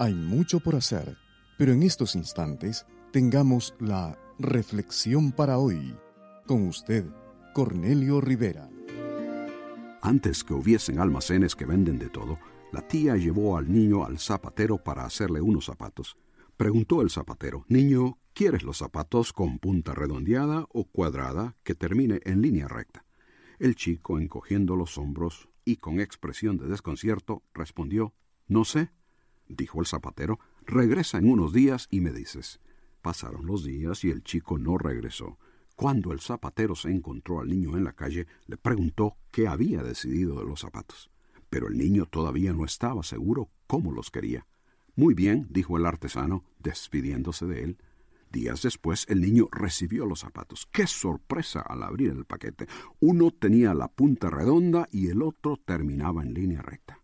Hay mucho por hacer, pero en estos instantes tengamos la reflexión para hoy. Con usted, Cornelio Rivera. Antes que hubiesen almacenes que venden de todo, la tía llevó al niño al zapatero para hacerle unos zapatos. Preguntó el zapatero, Niño, ¿quieres los zapatos con punta redondeada o cuadrada que termine en línea recta? El chico, encogiendo los hombros y con expresión de desconcierto, respondió, No sé. Dijo el zapatero, regresa en unos días y me dices. Pasaron los días y el chico no regresó. Cuando el zapatero se encontró al niño en la calle, le preguntó qué había decidido de los zapatos. Pero el niño todavía no estaba seguro cómo los quería. Muy bien, dijo el artesano, despidiéndose de él. Días después el niño recibió los zapatos. ¡Qué sorpresa al abrir el paquete! Uno tenía la punta redonda y el otro terminaba en línea recta.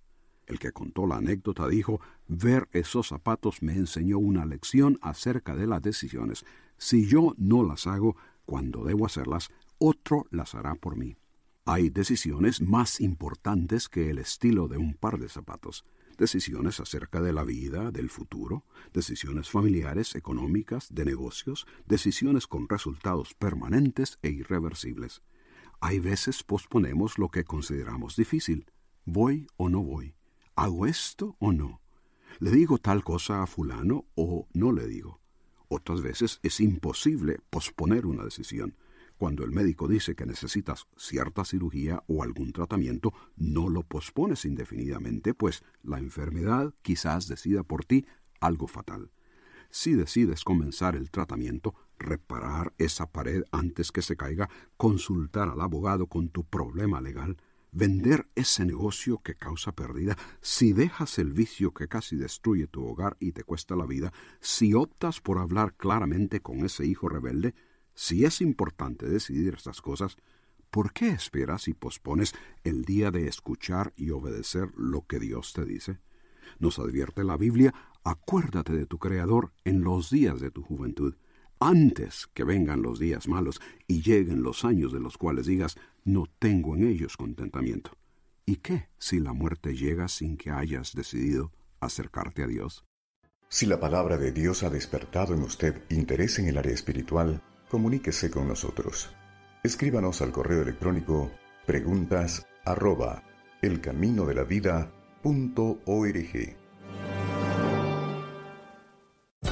El que contó la anécdota dijo, ver esos zapatos me enseñó una lección acerca de las decisiones. Si yo no las hago cuando debo hacerlas, otro las hará por mí. Hay decisiones más importantes que el estilo de un par de zapatos. Decisiones acerca de la vida, del futuro, decisiones familiares, económicas, de negocios, decisiones con resultados permanentes e irreversibles. Hay veces posponemos lo que consideramos difícil. ¿Voy o no voy? ¿Hago esto o no? ¿Le digo tal cosa a fulano o no le digo? Otras veces es imposible posponer una decisión. Cuando el médico dice que necesitas cierta cirugía o algún tratamiento, no lo pospones indefinidamente, pues la enfermedad quizás decida por ti algo fatal. Si decides comenzar el tratamiento, reparar esa pared antes que se caiga, consultar al abogado con tu problema legal, vender ese negocio que causa pérdida, si dejas el vicio que casi destruye tu hogar y te cuesta la vida, si optas por hablar claramente con ese hijo rebelde, si es importante decidir estas cosas, ¿por qué esperas y pospones el día de escuchar y obedecer lo que Dios te dice? Nos advierte la Biblia, acuérdate de tu Creador en los días de tu juventud, antes que vengan los días malos y lleguen los años de los cuales digas, no tengo en ellos contentamiento. ¿Y qué si la muerte llega sin que hayas decidido acercarte a Dios? Si la palabra de Dios ha despertado en usted interés en el área espiritual, comuníquese con nosotros. Escríbanos al correo electrónico preguntas arroba elcaminodelavida.org.